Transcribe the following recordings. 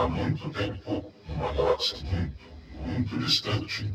há muito tempo, uma galáxia muito, muito distante.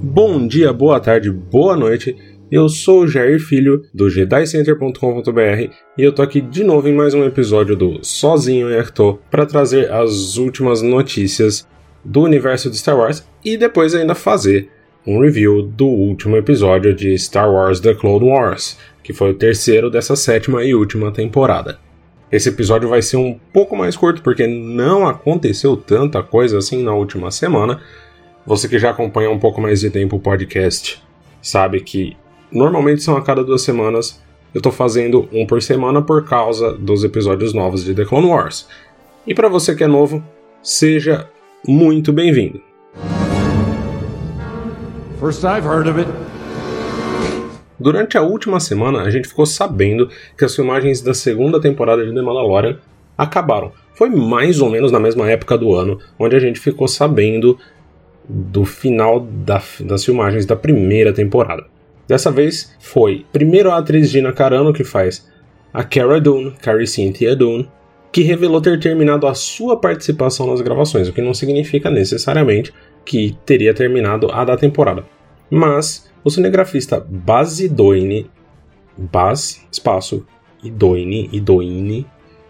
Bom dia, boa tarde, boa noite. Eu sou o Jair Filho do JediCenter.com.br e eu tô aqui de novo em mais um episódio do Sozinho em Arthur para trazer as últimas notícias do universo de Star Wars e depois ainda fazer um review do último episódio de Star Wars The Clone Wars, que foi o terceiro dessa sétima e última temporada. Esse episódio vai ser um pouco mais curto porque não aconteceu tanta coisa assim na última semana. Você que já acompanha um pouco mais de tempo o podcast sabe que normalmente são a cada duas semanas. Eu tô fazendo um por semana por causa dos episódios novos de The Clone Wars. E para você que é novo, seja muito bem-vindo. First I've heard of it. Durante a última semana, a gente ficou sabendo que as filmagens da segunda temporada de The Mandalorian acabaram. Foi mais ou menos na mesma época do ano, onde a gente ficou sabendo do final da, das filmagens da primeira temporada. Dessa vez foi primeiro a atriz Gina Carano, que faz a Cara Dune, Carrie Cynthia Dune, que revelou ter terminado a sua participação nas gravações, o que não significa necessariamente que teria terminado a da temporada. Mas o cinegrafista Baz Idoine, Baz, espaço, Idoine, Idoine,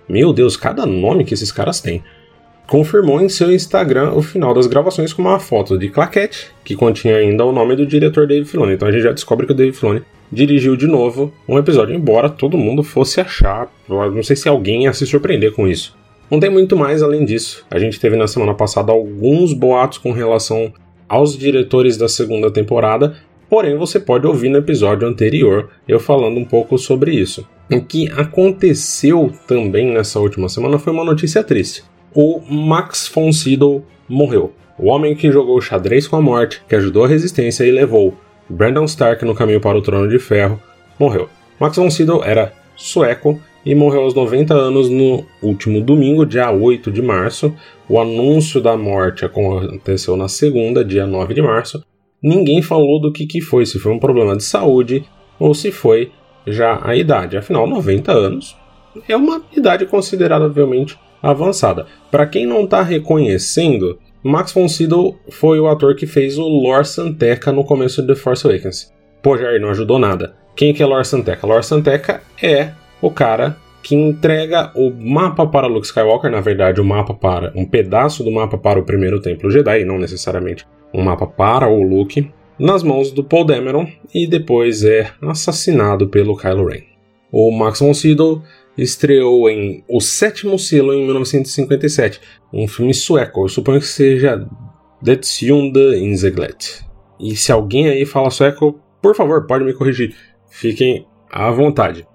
meu Deus, cada nome que esses caras têm confirmou em seu Instagram o final das gravações com uma foto de claquete, que continha ainda o nome do diretor Dave Filoni. Então a gente já descobre que o Dave Filoni dirigiu de novo um episódio, embora todo mundo fosse achar. Não sei se alguém ia se surpreender com isso. Não tem muito mais além disso. A gente teve na semana passada alguns boatos com relação aos diretores da segunda temporada, porém você pode ouvir no episódio anterior eu falando um pouco sobre isso. O que aconteceu também nessa última semana foi uma notícia triste o Max von Sydow morreu. O homem que jogou xadrez com a morte, que ajudou a resistência e levou Brandon Stark no caminho para o Trono de Ferro, morreu. Max von Sydow era sueco e morreu aos 90 anos no último domingo, dia 8 de março. O anúncio da morte aconteceu na segunda, dia 9 de março. Ninguém falou do que, que foi, se foi um problema de saúde ou se foi já a idade. Afinal, 90 anos é uma idade consideravelmente avançada. Para quem não está reconhecendo, Max von Sydow foi o ator que fez o Lor Santeca no começo de The Force Awakens. Pô, Jair, não ajudou nada. Quem que é Lor Santeca? Lor Santeca é o cara que entrega o mapa para Luke Skywalker, na verdade, o mapa para um pedaço do mapa para o primeiro templo Jedi, não necessariamente um mapa para o Luke, nas mãos do Paul Dameron e depois é assassinado pelo Kylo Ren. O Max von Sydow estreou em O Sétimo Selo em 1957, um filme sueco. Eu suponho que seja Det Sjunde Inseglet. E se alguém aí fala sueco, por favor, pode me corrigir. Fiquem à vontade.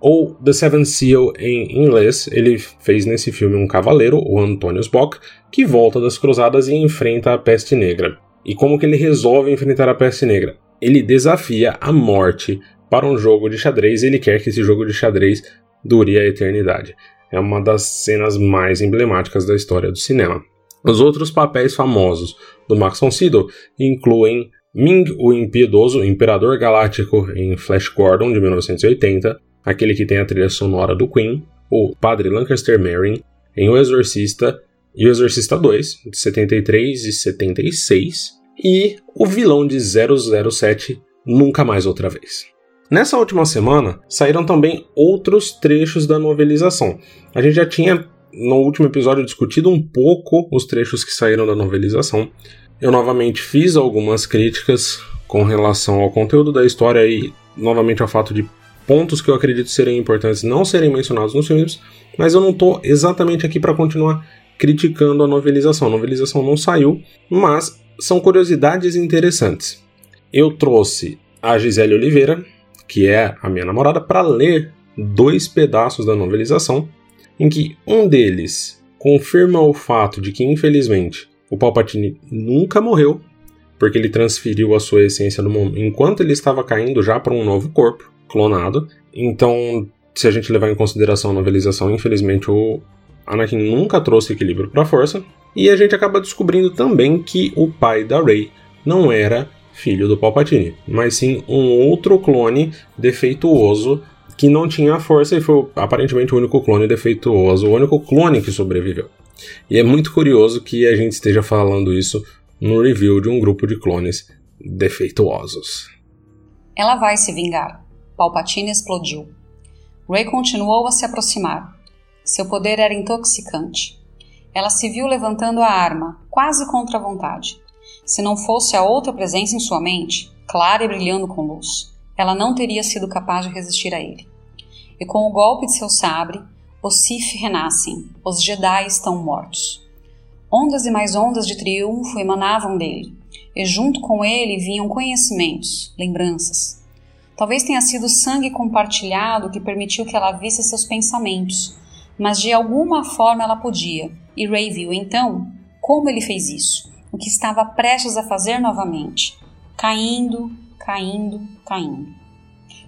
Ou The Seven Seal em inglês, ele fez nesse filme um cavaleiro, o Antonius Bock, que volta das cruzadas e enfrenta a peste negra. E como que ele resolve enfrentar a peste negra? Ele desafia a morte para um jogo de xadrez e ele quer que esse jogo de xadrez dure a eternidade. É uma das cenas mais emblemáticas da história do cinema. Os outros papéis famosos do Max von Sydow incluem Ming o Impiedoso, Imperador Galáctico em Flash Gordon de 1980, aquele que tem a trilha sonora do Queen, o Padre Lancaster Merrin em O Exorcista e O Exorcista 2 de 73 e 76 e o vilão de 007 Nunca Mais Outra Vez. Nessa última semana, saíram também outros trechos da novelização. A gente já tinha, no último episódio, discutido um pouco os trechos que saíram da novelização. Eu novamente fiz algumas críticas com relação ao conteúdo da história e, novamente, ao fato de pontos que eu acredito serem importantes não serem mencionados nos filmes, mas eu não estou exatamente aqui para continuar criticando a novelização. A novelização não saiu, mas são curiosidades interessantes. Eu trouxe a Gisele Oliveira, que é a minha namorada, para ler dois pedaços da novelização, em que um deles confirma o fato de que, infelizmente, o Palpatine nunca morreu, porque ele transferiu a sua essência momento, enquanto ele estava caindo já para um novo corpo, clonado. Então, se a gente levar em consideração a novelização, infelizmente o, Anakin nunca trouxe equilíbrio para a força, e a gente acaba descobrindo também que o pai da Rey não era filho do Palpatine, mas sim um outro clone defeituoso que não tinha força e foi aparentemente o único clone defeituoso, o único clone que sobreviveu. E é muito curioso que a gente esteja falando isso no review de um grupo de clones defeituosos. Ela vai se vingar. Palpatine explodiu. Rey continuou a se aproximar. Seu poder era intoxicante. Ela se viu levantando a arma, quase contra a vontade. Se não fosse a outra presença em sua mente, clara e brilhando com luz, ela não teria sido capaz de resistir a ele. E com o golpe de seu sabre, os Sith renascem, os Jedi estão mortos. Ondas e mais ondas de triunfo emanavam dele, e junto com ele vinham conhecimentos, lembranças. Talvez tenha sido sangue compartilhado que permitiu que ela visse seus pensamentos, mas de alguma forma ela podia, e Ray viu então como ele fez isso, o que estava prestes a fazer novamente, caindo, caindo, caindo.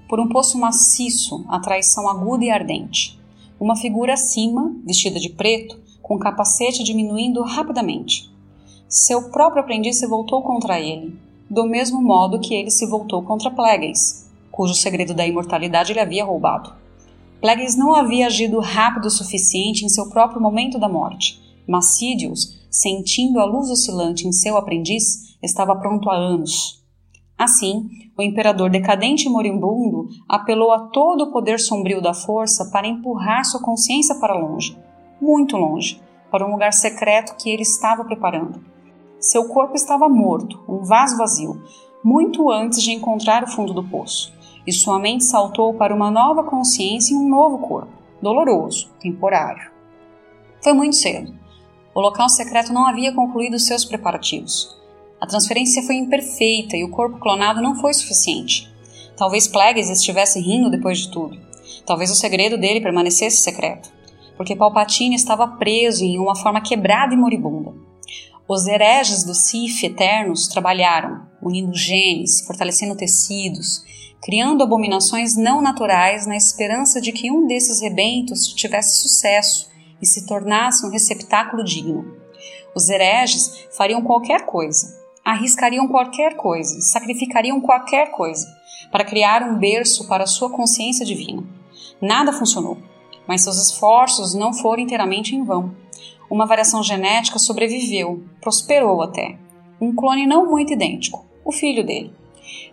Por um poço maciço, a traição aguda e ardente. Uma figura acima, vestida de preto, com o capacete diminuindo rapidamente. Seu próprio aprendiz se voltou contra ele, do mesmo modo que ele se voltou contra Plagueis, cujo segredo da imortalidade ele havia roubado. Plagueis não havia agido rápido o suficiente em seu próprio momento da morte, mas Sidious, sentindo a luz oscilante em seu aprendiz, estava pronto há anos. Assim, o imperador decadente e moribundo apelou a todo o poder sombrio da força para empurrar sua consciência para longe, muito longe, para um lugar secreto que ele estava preparando. Seu corpo estava morto, um vaso vazio, muito antes de encontrar o fundo do poço, e sua mente saltou para uma nova consciência em um novo corpo, doloroso, temporário. Foi muito cedo. O local secreto não havia concluído seus preparativos. A transferência foi imperfeita e o corpo clonado não foi suficiente. Talvez Plagueis estivesse rindo depois de tudo. Talvez o segredo dele permanecesse secreto, porque Palpatine estava preso em uma forma quebrada e moribunda. Os hereges do Sif eternos trabalharam, unindo genes, fortalecendo tecidos, criando abominações não naturais na esperança de que um desses rebentos tivesse sucesso e se tornasse um receptáculo digno. Os hereges fariam qualquer coisa, arriscariam qualquer coisa, sacrificariam qualquer coisa para criar um berço para sua consciência divina. Nada funcionou, mas seus esforços não foram inteiramente em vão. Uma variação genética sobreviveu, prosperou até. Um clone não muito idêntico, o filho dele.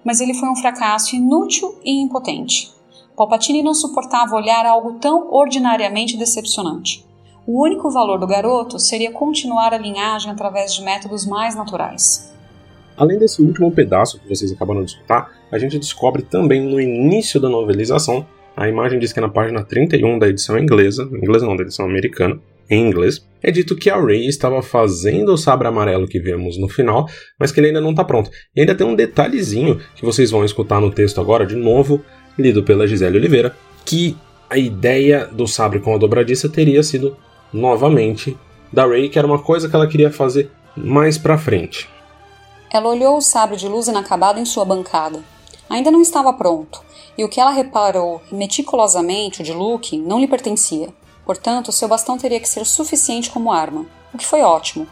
Mas ele foi um fracasso inútil e impotente. Palpatine não suportava olhar algo tão ordinariamente decepcionante. O único valor do garoto seria continuar a linhagem através de métodos mais naturais. Além desse último pedaço que vocês acabaram de escutar, a gente descobre também no início da novelização, a imagem diz que é na página 31 da edição inglesa, inglesa não, da edição americana, em inglês, é dito que a Rey estava fazendo o sabre amarelo que vemos no final, mas que ele ainda não está pronto. E ainda tem um detalhezinho que vocês vão escutar no texto agora, de novo, lido pela Gisele Oliveira, que a ideia do sabre com a dobradiça teria sido novamente da Rey, que era uma coisa que ela queria fazer mais pra frente. Ela olhou o sabre de luz inacabado em sua bancada. Ainda não estava pronto, e o que ela reparou meticulosamente, o de Luke, não lhe pertencia. Portanto, seu bastão teria que ser suficiente como arma, o que foi ótimo.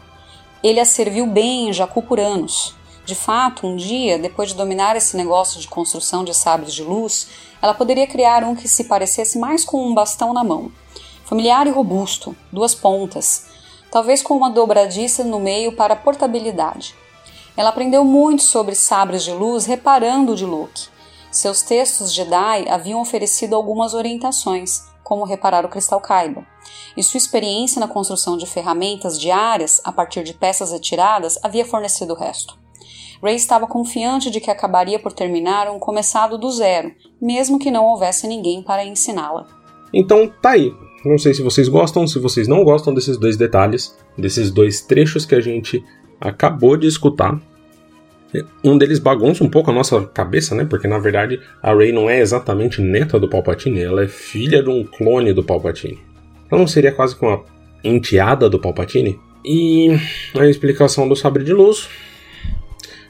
Ele a serviu bem em Jakku por anos. De fato, um dia, depois de dominar esse negócio de construção de sabres de luz, ela poderia criar um que se parecesse mais com um bastão na mão. Familiar e robusto, duas pontas, talvez com uma dobradiça no meio para portabilidade. Ela aprendeu muito sobre sabres de luz reparando de Luke. Seus textos Jedi haviam oferecido algumas orientações, como reparar o cristal Kaiba, e sua experiência na construção de ferramentas diárias a partir de peças retiradas havia fornecido o resto. Ray estava confiante de que acabaria por terminar um começado do zero, mesmo que não houvesse ninguém para ensiná-la. Então tá aí. Não sei se vocês gostam, se vocês não gostam desses dois detalhes, desses dois trechos que a gente acabou de escutar. Um deles bagunça um pouco a nossa cabeça, né? Porque na verdade a Rey não é exatamente neta do Palpatine, ela é filha de um clone do Palpatine. Então não seria quase que uma enteada do Palpatine? E a explicação do sabre de luz.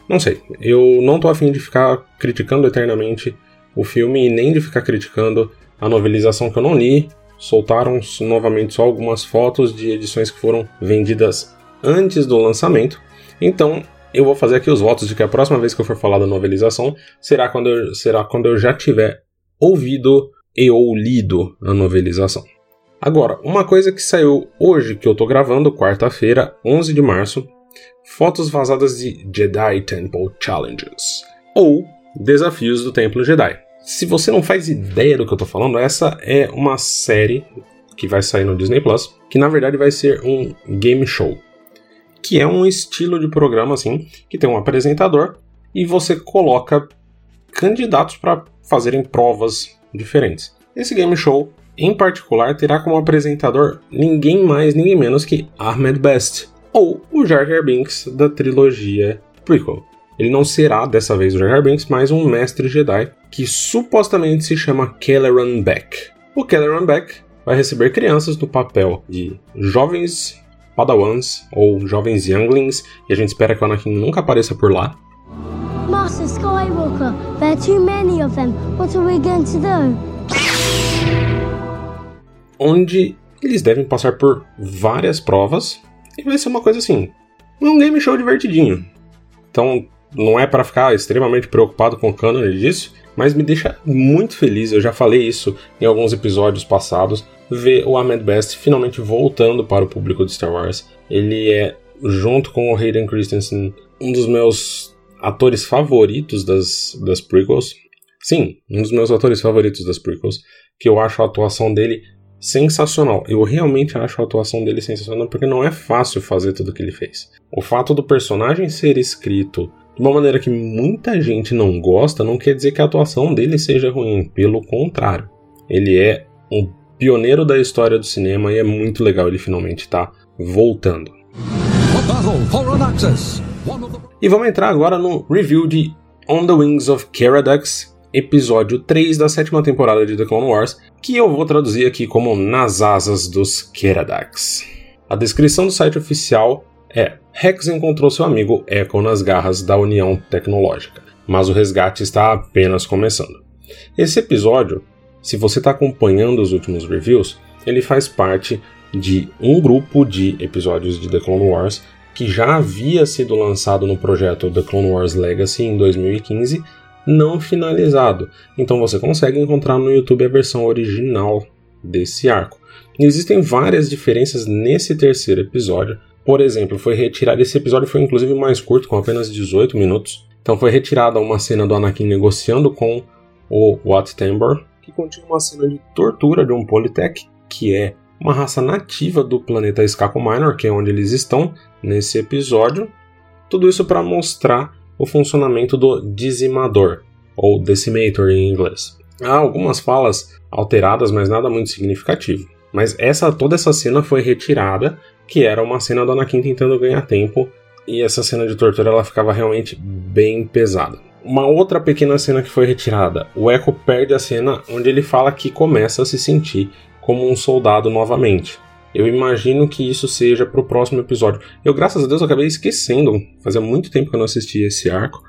Não sei. Eu não tô afim de ficar criticando eternamente o filme e nem de ficar criticando a novelização que eu não li. Soltaram novamente só algumas fotos de edições que foram vendidas antes do lançamento. Então, eu vou fazer aqui os votos de que a próxima vez que eu for falar da novelização será quando eu, será quando eu já tiver ouvido e ou lido a novelização. Agora, uma coisa que saiu hoje que eu tô gravando, quarta-feira, 11 de março, fotos vazadas de Jedi Temple Challenges, ou Desafios do Templo Jedi. Se você não faz ideia do que eu tô falando, essa é uma série que vai sair no Disney Plus, que na verdade vai ser um game show, que é um estilo de programa assim, que tem um apresentador e você coloca candidatos para fazerem provas diferentes. Esse game show, em particular, terá como apresentador ninguém mais, ninguém menos que Ahmed Best, ou o Jar Jar Binks da trilogia prequel. Ele não será dessa vez o Jar Jar Binks, mas um mestre Jedi que supostamente se chama Kelleran Beck. O Kelleran Beck vai receber crianças no papel de jovens Padawans ou jovens Younglings, e a gente espera que o Anakin nunca apareça por lá. Master Skywalker, there are too many of them. What are we going to do? Onde eles devem passar por várias provas e vai ser uma coisa assim, um game show divertidinho. Então, não é para ficar extremamente preocupado com o canon disso, mas me deixa muito feliz, eu já falei isso em alguns episódios passados, ver o Ahmed Best finalmente voltando para o público de Star Wars. Ele é, junto com o Hayden Christensen, um dos meus atores favoritos das, das prequels. Sim, um dos meus atores favoritos das prequels, que eu acho a atuação dele sensacional. Eu realmente acho a atuação dele sensacional porque não é fácil fazer tudo o que ele fez. O fato do personagem ser escrito de uma maneira que muita gente não gosta não quer dizer que a atuação dele seja ruim, pelo contrário. Ele é um pioneiro da história do cinema e é muito legal ele finalmente estar tá voltando. E vamos entrar agora no review de On the Wings of Caradox, episódio 3 da sétima temporada de The Clone Wars, que eu vou traduzir aqui como Nas Asas dos Keradax. A descrição do site oficial é: Rex encontrou seu amigo Echo nas garras da União Tecnológica, mas o resgate está apenas começando. Esse episódio, se você está acompanhando os últimos reviews, ele faz parte de um grupo de episódios de The Clone Wars que já havia sido lançado no projeto The Clone Wars Legacy em 2015 não finalizado. Então você consegue encontrar no YouTube a versão original desse arco. Existem várias diferenças nesse terceiro episódio. Por exemplo, foi retirado esse episódio foi inclusive mais curto, com apenas 18 minutos. Então foi retirada uma cena do Anakin negociando com o Wat Tambor, que continha uma cena de tortura de um Polytech, que é uma raça nativa do planeta Skako Minor, que é onde eles estão nesse episódio. Tudo isso para mostrar o funcionamento do dizimador, ou decimator em inglês. Há algumas falas alteradas, mas nada muito significativo. Mas essa toda essa cena foi retirada, que era uma cena do Anakin tentando ganhar tempo, e essa cena de tortura ela ficava realmente bem pesada. Uma outra pequena cena que foi retirada, o Echo perde a cena onde ele fala que começa a se sentir como um soldado novamente. Eu imagino que isso seja pro próximo episódio. Eu, graças a Deus, acabei esquecendo. Fazia muito tempo que eu não assistia esse arco.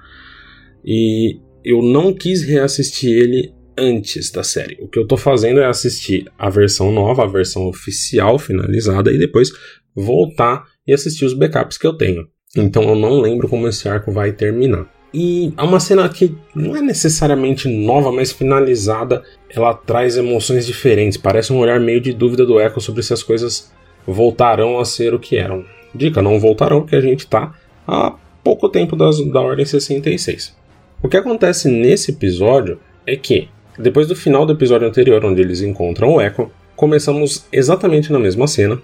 E eu não quis reassistir ele antes da série. O que eu tô fazendo é assistir a versão nova, a versão oficial finalizada, e depois voltar e assistir os backups que eu tenho. Então eu não lembro como esse arco vai terminar. E há uma cena que não é necessariamente nova, mas finalizada, ela traz emoções diferentes. Parece um olhar meio de dúvida do Echo sobre se as coisas voltarão a ser o que eram. Dica, não voltarão, porque a gente está há pouco tempo das, da Ordem 66. O que acontece nesse episódio é que, depois do final do episódio anterior, onde eles encontram o Echo, começamos exatamente na mesma cena.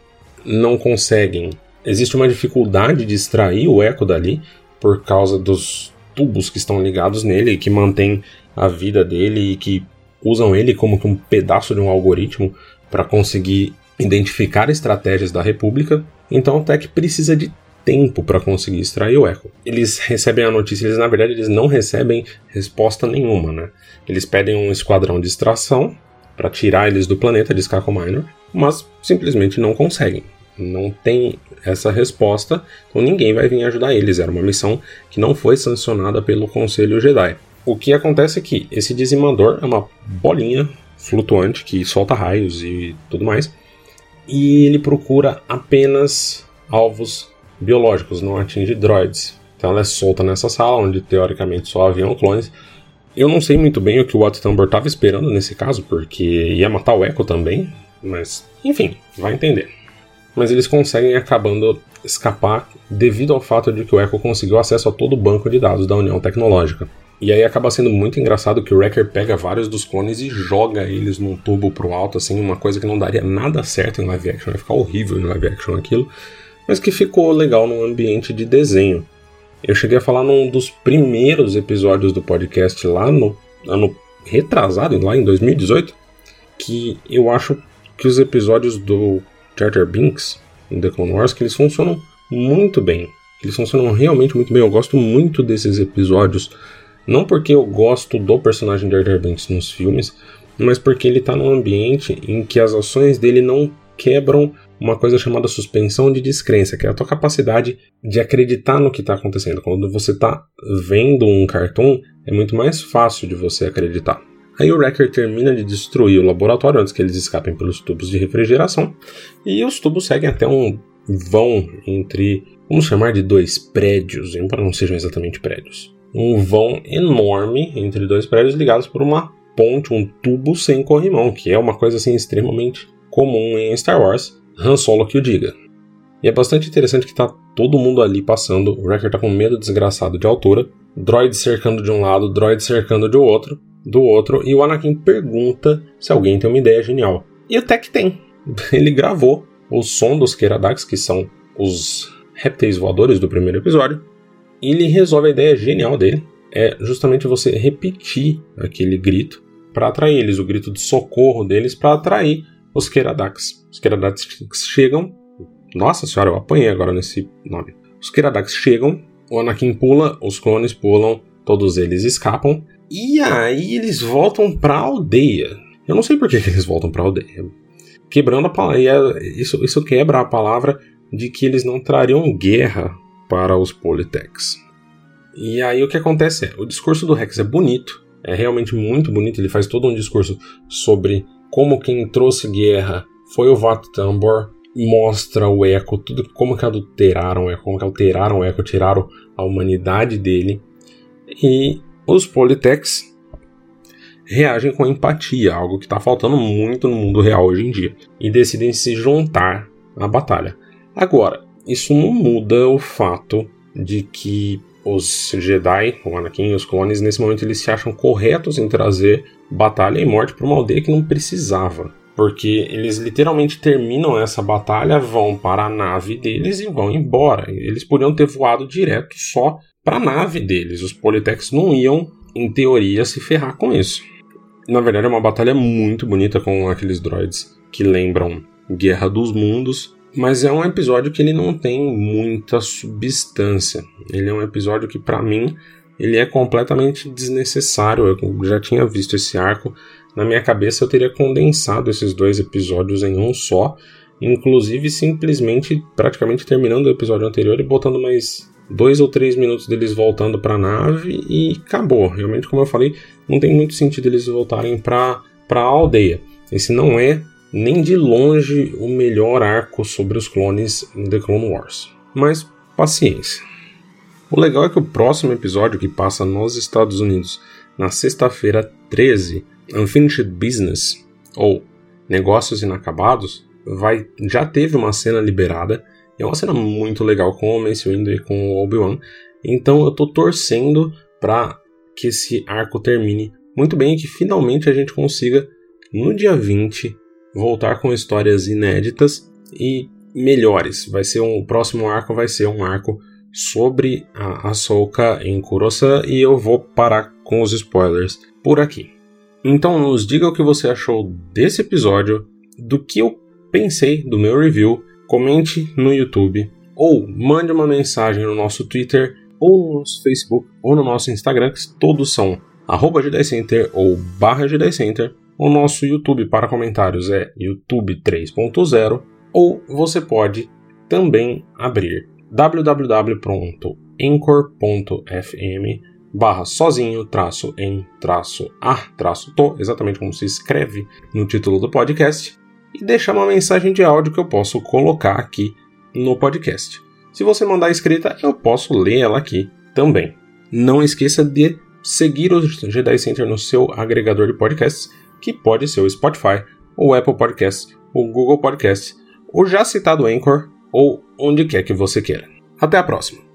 Não conseguem. Existe uma dificuldade de extrair o Echo dali por causa dos tubos que estão ligados nele e que mantêm a vida dele e que usam ele como um pedaço de um algoritmo para conseguir identificar estratégias da República. Então o Tech precisa de tempo para conseguir extrair o Echo. Eles recebem a notícia, eles na verdade eles não recebem resposta nenhuma, né? Eles pedem um esquadrão de extração para tirar eles do planeta de Skako Minor, mas simplesmente não conseguem não tem essa resposta, então ninguém vai vir ajudar eles. Era uma missão que não foi sancionada pelo Conselho Jedi. O que acontece é que esse dizimador é uma bolinha flutuante que solta raios e tudo mais. E ele procura apenas alvos biológicos, não atinge droids. Então ela é solta nessa sala, onde teoricamente só haviam clones. Eu não sei muito bem o que o Watt Tambor estava esperando nesse caso, porque ia matar o Echo também, mas enfim, vai entender. Mas eles conseguem acabando escapar devido ao fato de que o Echo conseguiu acesso a todo o banco de dados da União Tecnológica. E aí acaba sendo muito engraçado que o Wrecker pega vários dos clones e joga eles num tubo pro alto, assim, uma coisa que não daria nada certo em live action, vai ficar horrível em live action aquilo, mas que ficou legal num ambiente de desenho. Eu cheguei a falar num dos primeiros episódios do podcast lá no ano retrasado, lá em 2018, que eu acho que os episódios do Charter Binks em The Clone Wars que eles funcionam muito bem. Eles funcionam realmente muito bem. Eu gosto muito desses episódios, não porque eu gosto do personagem de Jar Binks nos filmes, mas porque ele está num ambiente em que as ações dele não quebram uma coisa chamada suspensão de descrença, que é a tua capacidade de acreditar no que está acontecendo. Quando você está vendo um cartoon, é muito mais fácil de você acreditar. Aí o Wrecker termina de destruir o laboratório antes que eles escapem pelos tubos de refrigeração, e os tubos seguem até um vão entre, vamos chamar de dois prédios, embora não sejam exatamente prédios. Um vão enorme entre dois prédios ligados por uma ponte, um tubo sem corrimão, que é uma coisa assim extremamente comum em Star Wars, Han Solo que o diga. E é bastante interessante que tá todo mundo ali passando, o Wrecker tá com medo desgraçado de altura, droid cercando de um lado, droid cercando de outro, do outro, e o Anakin pergunta se alguém tem uma ideia genial. E até que tem. Ele gravou o som dos Keradax, que são os répteis voadores do primeiro episódio, e ele resolve a ideia genial dele, é justamente você repetir aquele grito para atrair eles, o grito de socorro deles para atrair os Keradax. Os Keradax chegam. Nossa senhora, eu apanhei agora nesse nome. Os Keradax chegam, o Anakin pula, os clones pulam, todos eles escapam. E aí eles voltam pra aldeia. Eu não sei por que, eles voltam pra aldeia. Quebrando a palavra. É, isso, isso quebra a palavra de que eles não trariam guerra para os Politex. E aí o que acontece é, o discurso do Rex é bonito, é realmente muito bonito, ele faz todo um discurso sobre como quem trouxe guerra foi o Vat Tambor, mostra o Echo, tudo como que adulteraram o Echo, como que alteraram o Echo, tiraram a humanidade dele. E os Politex reagem com empatia, algo que está faltando muito no mundo real hoje em dia, e decidem se juntar à batalha. Agora, isso não muda o fato de que os Jedi, o Anakin e os clones, nesse momento eles se acham corretos em trazer batalha e morte para uma aldeia que não precisava. Porque eles literalmente terminam essa batalha, vão para a nave deles e vão embora. Eles poderiam ter voado direto só para a nave deles. Os Politex não iam, em teoria, se ferrar com isso. Na verdade, é uma batalha muito bonita com aqueles droids que lembram Guerra dos Mundos, mas é um episódio que ele não tem muita substância. Ele é um episódio que, para mim, ele é completamente desnecessário. Eu já tinha visto esse arco. Na minha cabeça, eu teria condensado esses dois episódios em um só, inclusive simplesmente praticamente terminando o episódio anterior e botando mais dois ou três minutos deles voltando para a nave e acabou. Realmente, como eu falei, não tem muito sentido eles voltarem para a aldeia. Esse não é nem de longe o melhor arco sobre os clones em The Clone Wars. Mas paciência. O legal é que o próximo episódio que passa nos Estados Unidos na sexta-feira 13, Unfinished Business, ou Negócios Inacabados, vai, já teve uma cena liberada. É uma cena muito legal com o Mace Windu e com o Obi-Wan. Então eu tô torcendo para que esse arco termine muito bem e que finalmente a gente consiga, no dia 20, voltar com histórias inéditas e melhores. Vai ser um o próximo arco vai ser um arco sobre a Ahsoka em Kurosan e eu vou parar com os spoilers por aqui. Então nos diga o que você achou desse episódio, do que eu pensei do meu review, comente no YouTube ou mande uma mensagem no nosso Twitter ou no nosso Facebook ou no nosso Instagram, que todos são arroba Center ou barra Center. O nosso YouTube para comentários é YouTube 3.0 ou você pode também abrir www.anchor.fm barra sozinho, traço em, traço a, traço tô, exatamente como se escreve no título do podcast, e deixar uma mensagem de áudio que eu posso colocar aqui no podcast. Se você mandar escrita, eu posso ler ela aqui também. Não esqueça de seguir o Jedi Center no seu agregador de podcasts, que pode ser o Spotify, o Apple Podcasts, o Google Podcasts, o já citado Anchor ou onde quer que você queira. Até a próxima!